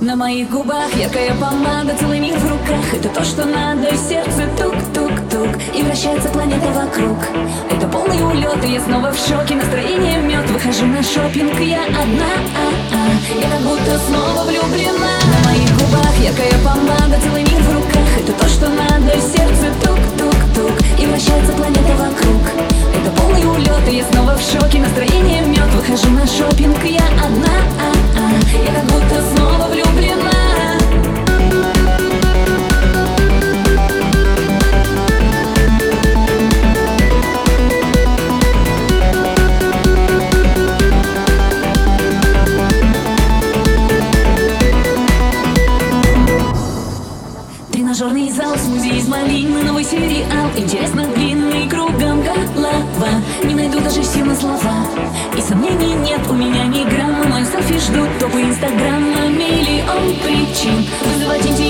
На моих губах яркая помада, целый мир в руках. Это то, что надо, и сердце. Тук-тук-тук. И вращается планета вокруг. Это полный улет, и я снова в шоке. Настроение мед, выхожу на шопинг Я одна, а -а, я как будто снова влюблена. На моих губах яркая помада, целый мир Тренажерный зал, смузи из малины, новый сериал. Интересно длинный, кругом голова. Не найду даже сил на слова. И сомнений нет, у меня ни грамма. Мой селфи ждут, топы инстаграма. Миллион причин. Вызывать интерес